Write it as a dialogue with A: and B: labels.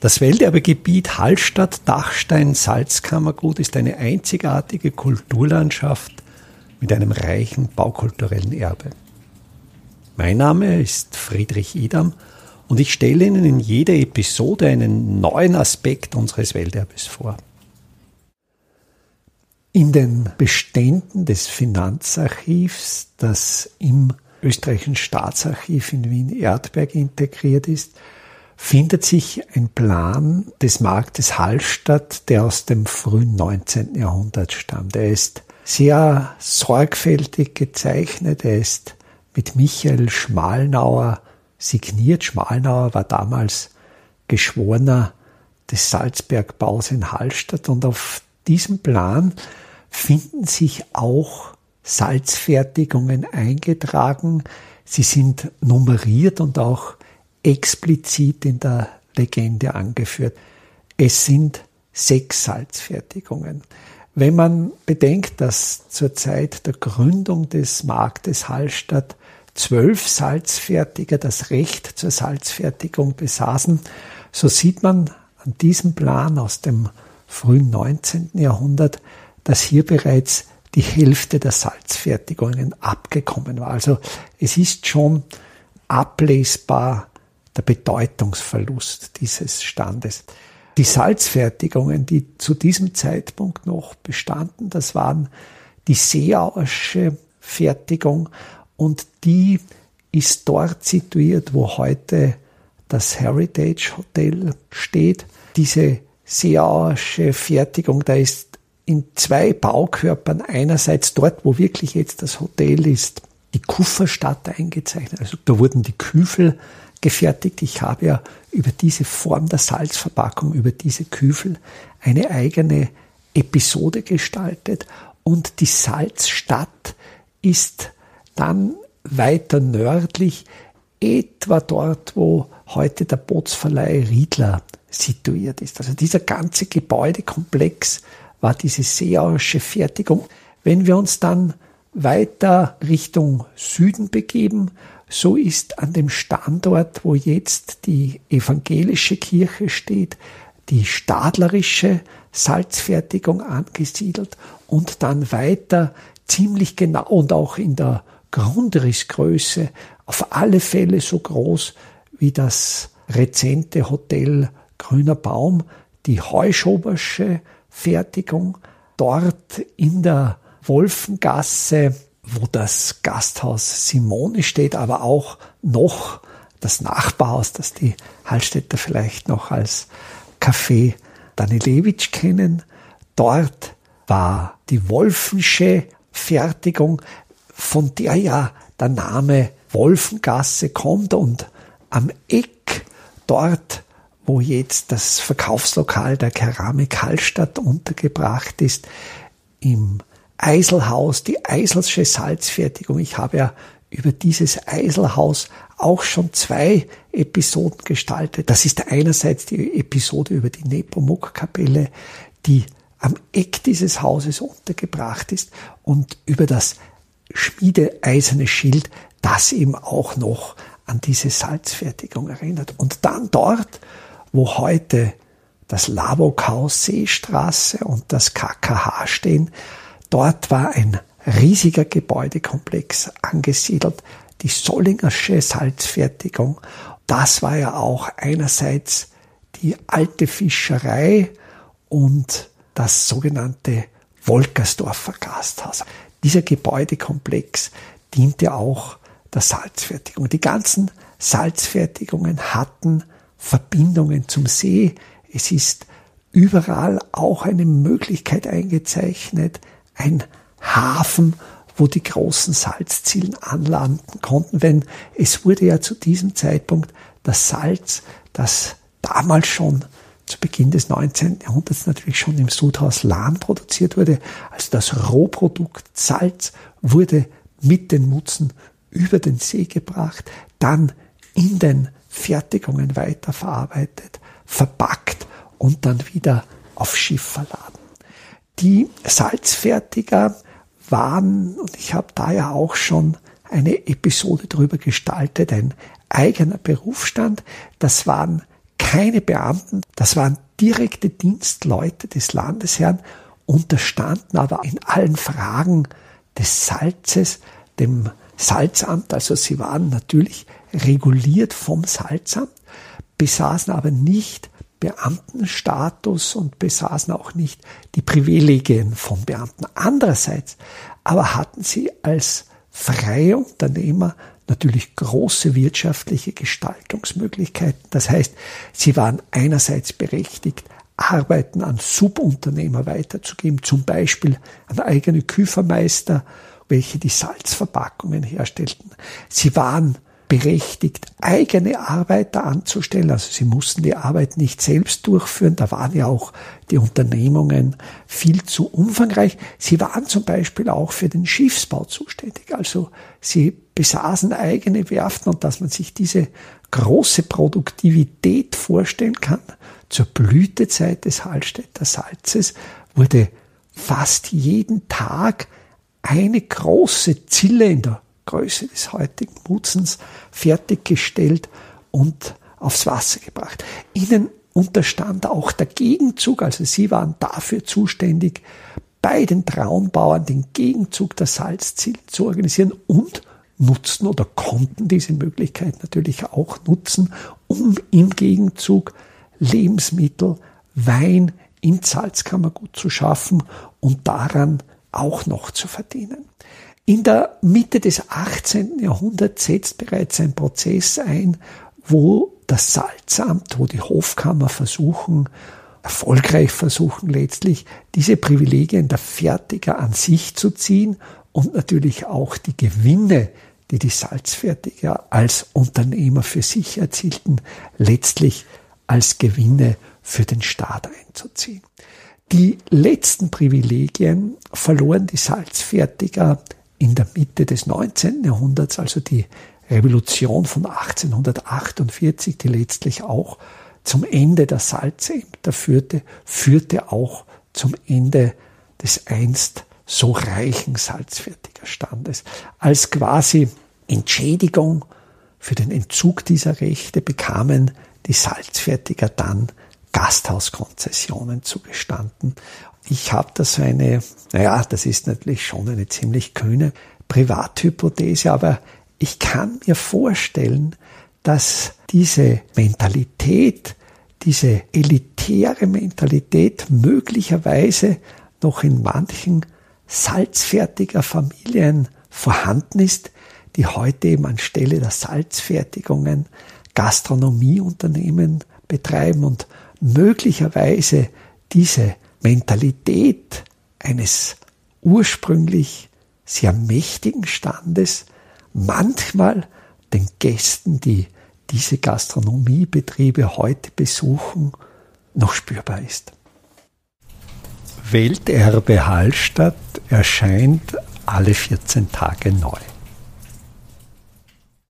A: Das Welterbegebiet Hallstatt-Dachstein-Salzkammergut ist eine einzigartige Kulturlandschaft mit einem reichen baukulturellen Erbe. Mein Name ist Friedrich Idam und ich stelle Ihnen in jeder Episode einen neuen Aspekt unseres Welterbes vor. In den Beständen des Finanzarchivs, das im österreichischen Staatsarchiv in Wien-Erdberg integriert ist, findet sich ein Plan des Marktes Hallstatt, der aus dem frühen 19. Jahrhundert stammt. Er ist sehr sorgfältig gezeichnet. Er ist mit Michael Schmalnauer signiert. Schmalnauer war damals Geschworener des Salzbergbaus in Hallstatt und auf diesem Plan finden sich auch Salzfertigungen eingetragen. Sie sind nummeriert und auch explizit in der Legende angeführt. Es sind sechs Salzfertigungen. Wenn man bedenkt, dass zur Zeit der Gründung des Marktes Hallstatt zwölf Salzfertiger das Recht zur Salzfertigung besaßen, so sieht man an diesem Plan aus dem frühen 19. Jahrhundert, dass hier bereits die Hälfte der Salzfertigungen abgekommen war. Also es ist schon ablesbar, der Bedeutungsverlust dieses Standes. Die Salzfertigungen, die zu diesem Zeitpunkt noch bestanden, das waren die Seeauersche Fertigung und die ist dort situiert, wo heute das Heritage Hotel steht. Diese Seeauersche Fertigung, da ist in zwei Baukörpern einerseits dort, wo wirklich jetzt das Hotel ist, die Kufferstadt eingezeichnet. Also da wurden die Küfel gefertigt. Ich habe ja über diese Form der Salzverpackung, über diese Küfel eine eigene Episode gestaltet und die Salzstadt ist dann weiter nördlich, etwa dort, wo heute der Bootsverleih Riedler situiert ist. Also dieser ganze Gebäudekomplex war diese seeauerische Fertigung. Wenn wir uns dann weiter Richtung Süden begeben, so ist an dem Standort, wo jetzt die evangelische Kirche steht, die stadlerische Salzfertigung angesiedelt und dann weiter ziemlich genau und auch in der Grundrissgröße auf alle Fälle so groß wie das rezente Hotel Grüner Baum, die Heuschobersche Fertigung, dort in der Wolfengasse wo das Gasthaus Simone steht, aber auch noch das Nachbarhaus, das die Hallstätter vielleicht noch als Café Danilewitsch kennen. Dort war die Wolfensche Fertigung, von der ja der Name Wolfengasse kommt und am Eck dort, wo jetzt das Verkaufslokal der Keramik Hallstatt untergebracht ist, im Eiselhaus, die Eiselsche Salzfertigung. Ich habe ja über dieses Eiselhaus auch schon zwei Episoden gestaltet. Das ist einerseits die Episode über die Nepomuk-Kapelle, die am Eck dieses Hauses untergebracht ist und über das schmiedeeiserne Schild, das eben auch noch an diese Salzfertigung erinnert. Und dann dort, wo heute das Labokhaus Seestraße und das KKH stehen, Dort war ein riesiger Gebäudekomplex angesiedelt, die Sollingersche Salzfertigung. Das war ja auch einerseits die alte Fischerei und das sogenannte Wolkersdorfer Gasthaus. Dieser Gebäudekomplex diente auch der Salzfertigung. Die ganzen Salzfertigungen hatten Verbindungen zum See. Es ist überall auch eine Möglichkeit eingezeichnet, ein Hafen, wo die großen Salzzielen anlanden konnten, wenn es wurde ja zu diesem Zeitpunkt das Salz, das damals schon zu Beginn des 19. Jahrhunderts natürlich schon im Sudhaus Lahn produziert wurde, also das Rohprodukt Salz wurde mit den Mutzen über den See gebracht, dann in den Fertigungen weiterverarbeitet, verpackt und dann wieder auf Schiff verladen. Die Salzfertiger waren, und ich habe da ja auch schon eine Episode drüber gestaltet, ein eigener Berufsstand. Das waren keine Beamten, das waren direkte Dienstleute des Landesherrn, unterstanden aber in allen Fragen des Salzes, dem Salzamt, also sie waren natürlich reguliert vom Salzamt, besaßen aber nicht Beamtenstatus und besaßen auch nicht die Privilegien von Beamten. Andererseits aber hatten sie als freie Unternehmer natürlich große wirtschaftliche Gestaltungsmöglichkeiten. Das heißt, sie waren einerseits berechtigt, Arbeiten an Subunternehmer weiterzugeben, zum Beispiel an eigene Küfermeister, welche die Salzverpackungen herstellten. Sie waren berechtigt, eigene Arbeiter anzustellen. Also sie mussten die Arbeit nicht selbst durchführen. Da waren ja auch die Unternehmungen viel zu umfangreich. Sie waren zum Beispiel auch für den Schiffsbau zuständig. Also sie besaßen eigene Werften und dass man sich diese große Produktivität vorstellen kann, zur Blütezeit des Hallstätter Salzes wurde fast jeden Tag eine große Zille in der Größe des heutigen Mutzens fertiggestellt und aufs Wasser gebracht. Ihnen unterstand auch der Gegenzug, also sie waren dafür zuständig, bei den Traunbauern den Gegenzug der Salzziele zu organisieren und nutzten oder konnten diese Möglichkeit natürlich auch nutzen, um im Gegenzug Lebensmittel, Wein in Salzkammergut zu schaffen und daran auch noch zu verdienen. In der Mitte des 18. Jahrhunderts setzt bereits ein Prozess ein, wo das Salzamt, wo die Hofkammer versuchen, erfolgreich versuchen letztlich, diese Privilegien der Fertiger an sich zu ziehen und natürlich auch die Gewinne, die die Salzfertiger als Unternehmer für sich erzielten, letztlich als Gewinne für den Staat einzuziehen. Die letzten Privilegien verloren die Salzfertiger in der Mitte des 19. Jahrhunderts, also die Revolution von 1848, die letztlich auch zum Ende der Salzämter führte, führte auch zum Ende des einst so reichen Salzfertigerstandes. Als quasi Entschädigung für den Entzug dieser Rechte bekamen die Salzfertiger dann Gasthauskonzessionen zugestanden ich habe da so eine, naja, das ist natürlich schon eine ziemlich kühne Privathypothese, aber ich kann mir vorstellen, dass diese Mentalität, diese elitäre Mentalität möglicherweise noch in manchen salzfertiger Familien vorhanden ist, die heute eben anstelle der Salzfertigungen Gastronomieunternehmen betreiben und möglicherweise diese Mentalität eines ursprünglich sehr mächtigen Standes manchmal den Gästen, die diese Gastronomiebetriebe heute besuchen, noch spürbar ist. Welterbe Hallstatt erscheint alle 14 Tage neu.